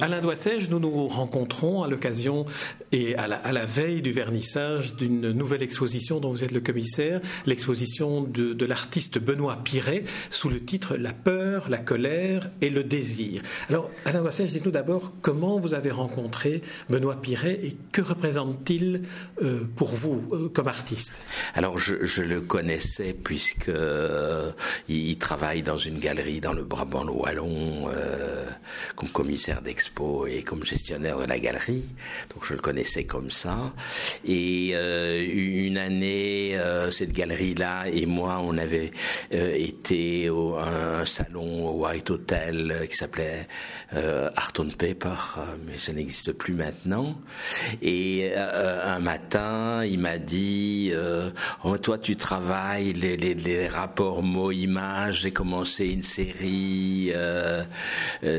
Alain Doissège, nous nous rencontrons à l'occasion et à la, veille du vernissage d'une nouvelle exposition dont vous êtes le commissaire, l'exposition de, l'artiste Benoît Piret sous le titre La peur, la colère et le désir. Alors, Alain Doissège, dites-nous d'abord comment vous avez rencontré Benoît Piret et que représente-t-il euh, pour vous euh, comme artiste? Alors, je, le connaissais puisque euh, il, travaille dans une galerie dans le Brabant Wallon comme commissaire d'exposition et comme gestionnaire de la galerie, donc je le connaissais comme ça. Et euh, une année, euh, cette galerie-là et moi, on avait euh, été au un, salon au White Hotel qui s'appelait Art on Paper, mais ça n'existe plus maintenant. Et un matin, il m'a dit oh, "Toi, tu travailles les, rapports mots-images. J'ai commencé une série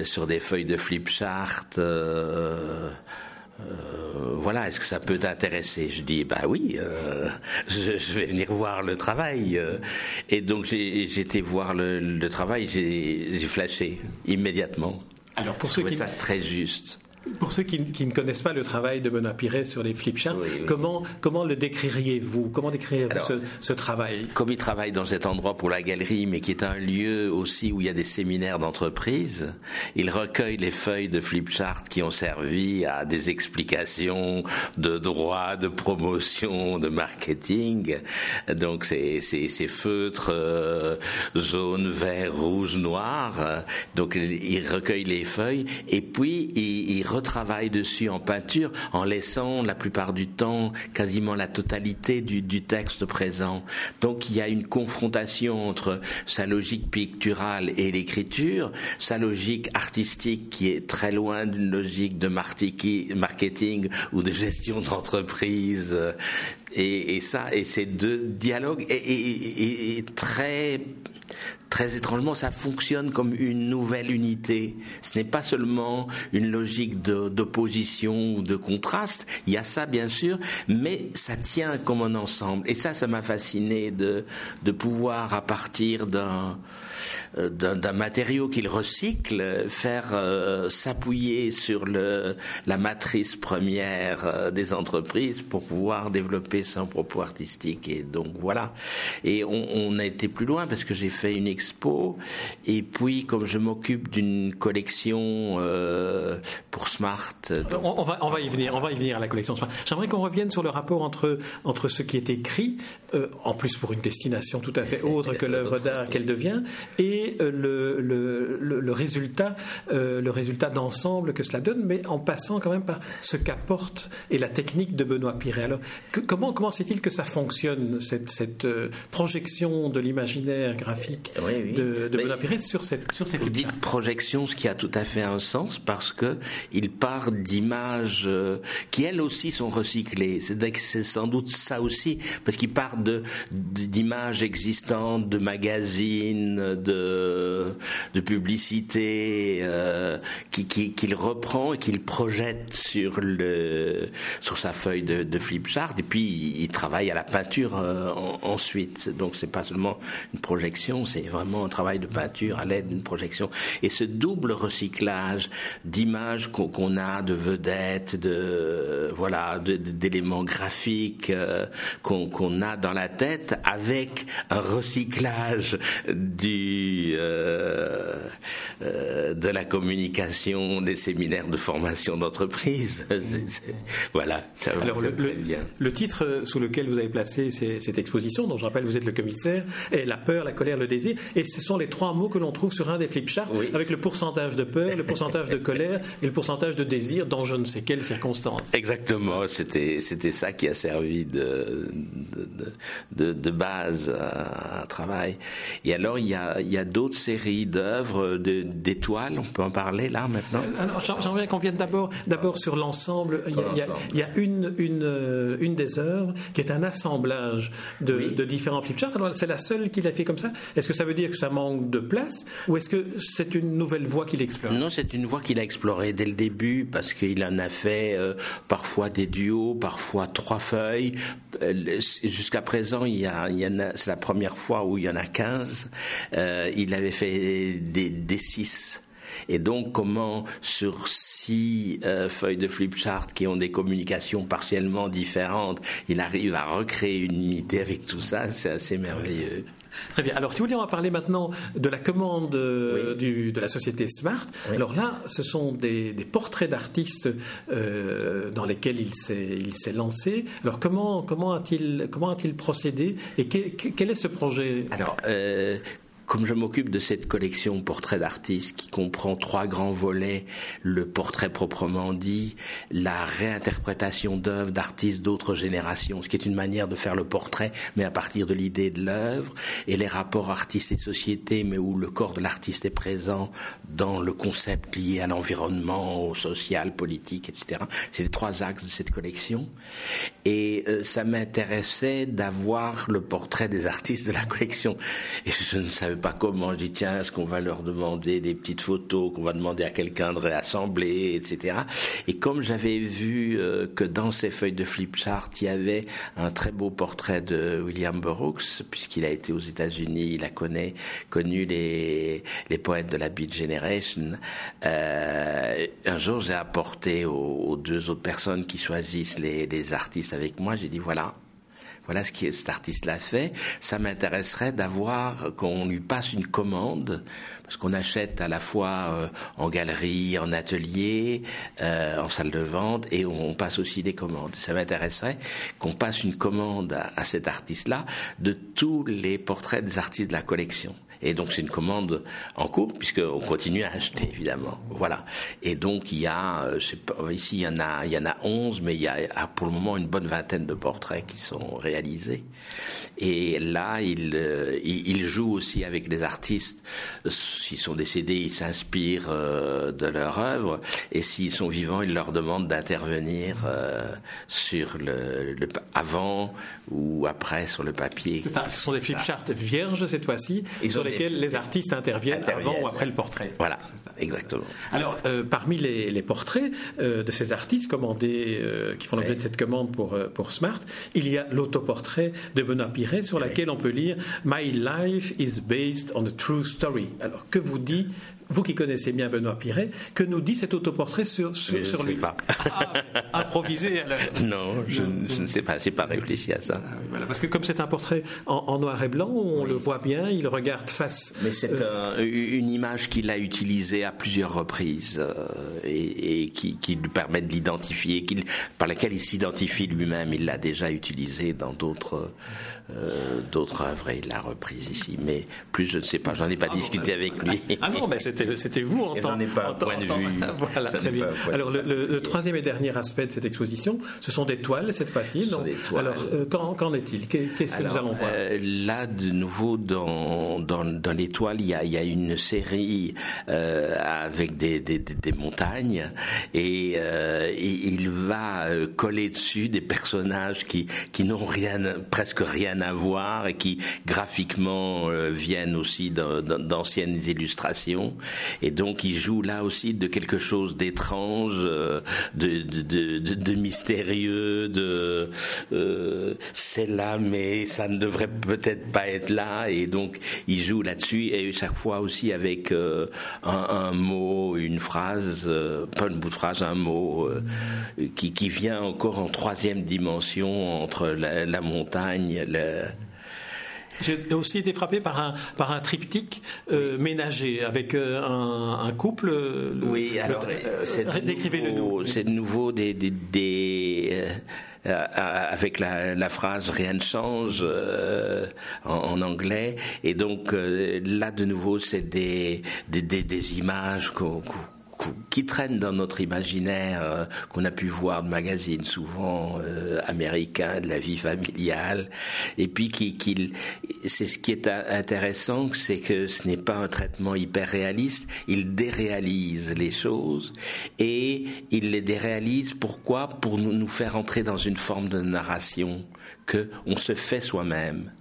sur des feuilles de flipchart." Euh, euh, voilà, est-ce que ça peut t'intéresser? Je dis, bah oui, euh, je, vais venir voir le travail. Et donc j'ai été voir le, travail, j'ai flashé immédiatement. Alors pour ceux qui ça très juste. Pour ceux qui, ne connaissent pas le travail de Benoît Piret sur les flipcharts, Comment, comment le décririez-vous? Comment décririez-vous ce, travail? Comme il travaille dans cet endroit pour la galerie, mais qui est un lieu aussi où il y a des séminaires d'entreprise, il recueille les feuilles de flipchart qui ont servi à des explications de droit, de promotion, de marketing. Donc c'est ces feutres euh, jaune, vert, rouge, noir. Donc il recueille les feuilles et puis il, il retravaille dessus en peinture en laissant la plupart du temps quasiment la totalité du, du texte présent. Donc il y a une confrontation entre sa logique picturale et l'écriture, sa logique artistique qui est très loin d'une logique de marketing ou de gestion d'entreprise. Et, et, ça, et ces deux dialogues est très très étrangement, ça fonctionne comme une nouvelle unité. Ce n'est pas seulement une logique d'opposition ou de contraste. Il y a ça, bien sûr, mais ça tient comme un ensemble. Et ça, ça m'a fasciné de, pouvoir, à partir d'un euh, d'un matériau qu'il recycle, faire euh, s'appuyer sur la matrice première euh, des entreprises pour pouvoir développer son propos artistique. Et donc voilà. Et on, on a été plus loin parce que j'ai fait une Et puis, comme je m'occupe d'une collection pour Smart. On, va, on va y venir. On va y venir à la collection Smart. J'aimerais qu'on revienne sur le rapport entre entre ce qui est écrit, en plus pour une destination tout à fait autre que l'œuvre d'art qu'elle devient, et euh, le, le, résultat, euh, le résultat d'ensemble que cela donne, mais en passant quand même par ce qu'apporte et la technique de Benoît Piret. Alors, comment comment c'est-il que ça fonctionne cette, cette euh, projection de l'imaginaire graphique de, Benoît Piret sur cette sur ces Vous dites projection, ce qui a tout à fait un sens parce que il part d'images qui elles aussi sont recyclées. C'est sans doute ça aussi parce qu'il part de d'images existantes, de magazines, de, de euh, qu'il reprend et qu'il projette sur, le, sur sa feuille de, de flipchart. Et puis, il travaille à la peinture euh, ensuite. Donc, c'est pas seulement une projection, c'est vraiment un travail de peinture à l'aide d'une projection. Et ce double recyclage d'images qu'on a, de vedettes, de voilà, d'éléments graphiques euh, qu'on a dans la tête, avec un recyclage du euh, euh, de la communication, des séminaires de formation d'entreprise. voilà, ça va Alors, le, bien. Le titre sous lequel vous avez placé cette exposition, dont je rappelle vous êtes le commissaire, est la peur, la colère, le désir. Et ce sont les trois mots que l'on trouve sur un des flipcharts, avec le pourcentage de peur, le pourcentage de colère et le pourcentage de désir dans je ne sais quelle circonstance. Exactement, c'était ça qui a servi de de, de, base à un travail. Et alors il y a, il y a d'autres séries d'œuvres, d'étoiles, on peut en parler là maintenant? Euh, Alors j'aimerais qu'on vienne d'abord d'abord sur l'ensemble. Il, y a une, une, euh, une des œuvres œuvre qui est un assemblage de, différents flipcharts. Alors c'est la seule qu'il a fait comme ça. Est-ce que ça veut dire que ça manque de place ou est-ce que c'est une nouvelle voie qu'il explore? Non, c'est une voie qu'il a explorée dès le début parce qu'il en a fait euh, parfois des duos, parfois trois feuilles. Euh, jusqu'à présent, il y a, il y en a, c'est la première fois où il y en a 15. Euh, il avait fait des, des six et donc, comment sur six euh, feuilles de flipchart qui ont des communications partiellement différentes, il arrive à recréer une unité avec tout ça, c'est assez merveilleux. Très bien. Alors, si vous voulez, on va parler maintenant de la commande euh, de la société Smart. Alors là, ce sont des, portraits d'artistes euh, dans lesquels il s'est lancé. Alors, comment, comment a-t-il procédé et quel est ce projet? Alors, comme je m'occupe de cette collection portraits d'artistes qui comprend trois grands volets, le portrait proprement dit, la réinterprétation d'œuvres d'artistes d'autres générations, ce qui est une manière de faire le portrait, mais à partir de l'idée de l'œuvre, et les rapports artistes et société, mais où le corps de l'artiste est présent dans le concept lié à l'environnement, au social, politique, etc. C'est les trois axes de cette collection. Et euh, ça m'intéressait d'avoir le portrait des artistes de la collection. Et je ne savais pas comment. Je dis tiens, est-ce qu'on va leur demander des petites photos qu'on va demander à quelqu'un de réassembler, etc. Et comme j'avais vu euh, que dans ces feuilles de flipchart, il y avait un très beau portrait de William Burroughs, puisqu'il a été aux États-Unis, il a connu, les, les poètes de la Beat Generation. Euh, un jour, j'ai apporté aux, deux autres personnes qui choisissent les, les artistes avec moi, j'ai dit voilà, voilà ce que cet artiste-là fait. Ça m'intéresserait d'avoir qu'on lui passe une commande, parce qu'on achète à la fois euh, en galerie, en atelier, euh, en salle de vente, et on, passe aussi des commandes. Ça m'intéresserait qu'on passe une commande à cet artiste-là de tous les portraits des artistes de la collection. Et donc c'est une commande en cours puisqu'on continue à acheter évidemment. Voilà. Et donc il y a, euh, pas, ici il y en a, il y en a 11, mais il y a pour le moment une bonne vingtaine de portraits qui sont réalisés. Et là il, euh, il, joue aussi avec les artistes. S'ils sont décédés, ils s'inspirent euh, de leur œuvre. Et s'ils sont vivants, il leur demande d'intervenir sur le, le, avant ou après sur le papier. Ça, ce sont des flipcharts vierges cette fois-ci lesquels les artistes interviennent, avant ou après le portrait. Voilà, exactement. Alors, euh, parmi les, portraits euh, de ces artistes commandés, euh, qui font l'objet de cette commande pour, pour Smart, il y a l'autoportrait de Benoît Piret sur laquelle on peut lire My life is based on a true story. Alors, que vous dit vous qui connaissez bien Benoît Piret, que nous dit cet autoportrait sur, sur, sur lui pas. Ah, improvisé alors Non, je, ne sais pas, j'ai pas réfléchi à ça. Ah voilà, parce que comme c'est un portrait en, noir et blanc, on le voit bien, il regarde face. Mais c'est euh, une image qu'il a utilisée à plusieurs reprises euh, et, qui, qui, lui permet de l'identifier, par laquelle il s'identifie lui-même. Il l'a déjà utilisé dans d'autres euh, d'autres œuvres et il l'a reprise ici. Mais plus je ne sais pas, j'en ai pas ah discuté avec lui. Ah non, mais c'était, c'était vous en tant que. pas point de vue. voilà, très bien. Alors le, troisième et dernier aspect de cette exposition, ce sont des toiles cette fois-ci. Alors euh, qu'en, est-il? Qu'est-ce que nous allons voir? euh, Là, de nouveau, dans, dans, dans les toiles, il y a, il y a une série avec des, des, des, montagnes et, et, il va coller dessus des personnages qui, qui n'ont rien, presque rien à voir et qui graphiquement euh, viennent aussi d'anciennes illustrations. Et donc il joue là aussi de quelque chose d'étrange, euh, de, de, mystérieux, de euh, c'est là mais ça ne devrait peut-être pas être là. Et donc il joue là-dessus et chaque fois aussi avec un, un, mot, une phrase, pas une bout de phrase, un mot qui, qui vient encore en troisième dimension entre la, la montagne, la, j'ai aussi été frappé par un, par un triptyque euh, ménager avec euh, un, couple. oui, alors décrivez-le C'est de nouveau des, des, des euh, avec la, la, phrase rien ne change en, en, anglais et donc là de nouveau c'est des, des, des, des images qu'on qui traînent dans notre imaginaire, euh, qu'on a pu voir de magazines souvent euh, américains, de la vie familiale, et puis qui, qui c'est ce qui est intéressant, c'est que ce n'est pas un traitement hyper réaliste, il déréalise les choses et il les déréalise. Pourquoi? Pour nous, nous faire entrer dans une forme de narration que on se fait soi-même.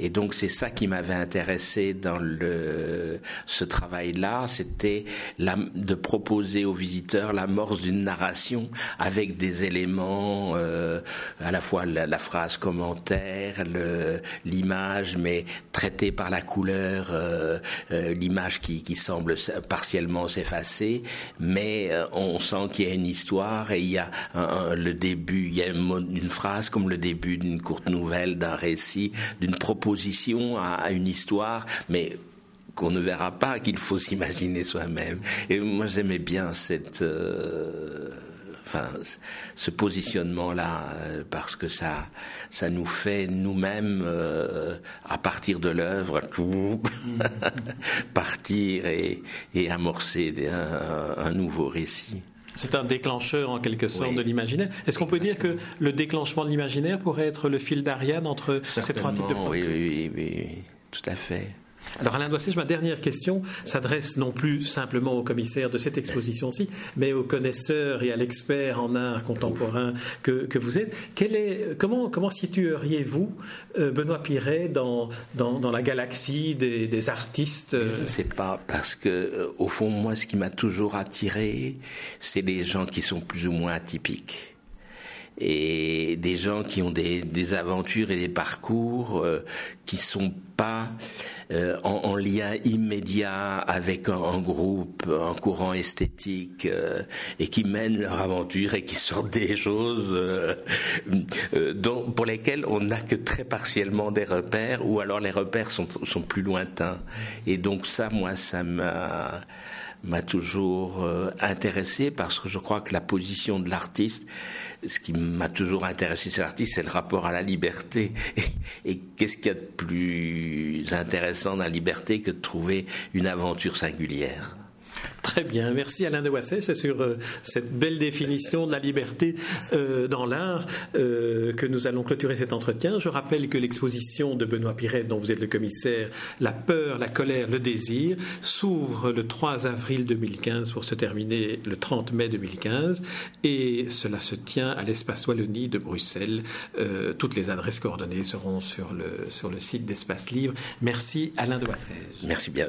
Et donc c'est ça qui m'avait intéressé dans le, ce travail-là, c'était de proposer aux visiteurs l'amorce d'une narration avec des éléments, euh, à la fois la, phrase commentaire, l'image, mais traitée par la couleur, euh, euh, l'image qui, semble partiellement s'effacer, mais on sent qu'il y a une histoire et il y a le début, il y a une, une phrase comme le début d'une courte nouvelle, d'un récit, d'une proposition à, une histoire, mais qu'on ne verra pas, qu'il faut s'imaginer soi-même. Et moi, j'aimais bien cette, euh, enfin, ce positionnement-là, euh, parce que ça, ça nous fait nous-mêmes, euh, à partir de l'œuvre, partir et, amorcer un nouveau récit. C'est un déclencheur en quelque sorte de l'imaginaire. Est-ce qu'on peut dire que le déclenchement de l'imaginaire pourrait être le fil d'Ariane entre ces trois types de oui, oui, oui, oui, tout à fait. Alors Alain Doissage, ma dernière question s'adresse non plus simplement au commissaire de cette exposition-ci, mais aux connaisseurs et à l'expert en art contemporain que, que vous êtes. est, comment, comment situeriez-vous euh, Benoît Piret dans, dans, la galaxie des, des artistes euh? Je ne sais pas, parce que euh, au fond, moi, ce qui m'a toujours attiré, c'est les gens qui sont plus ou moins atypiques et des gens qui ont des, des aventures et des parcours euh, qui sont pas euh, en, en, lien immédiat avec un, groupe, un courant esthétique euh, et qui mènent leur aventure et qui sortent des choses euh, dont, pour lesquelles on n'a que très partiellement des repères ou alors les repères sont, sont plus lointains. Et donc ça, moi, ça m'a m'a toujours intéressé parce que je crois que la position de l'artiste ce qui m'a toujours intéressé chez l'artiste, c'est le rapport à la liberté. Et, qu'est-ce qu'il y a de plus intéressant dans la liberté que de trouver une aventure singulière? Très bien, merci Alain de Wasset, c'est sur euh, cette belle définition de la liberté euh, dans l'art euh, que nous allons clôturer cet entretien. Je rappelle que l'exposition de Benoît Piret, dont vous êtes le commissaire, La peur, la colère, le désir, s'ouvre le 3 avril 2015 pour se terminer le 30 mai 2015 et cela se tient à l'espace Wallonie de Bruxelles. toutes les adresses coordonnées seront sur le, sur le site d'Espace Libre. Merci Alain de Wasset. Merci bien.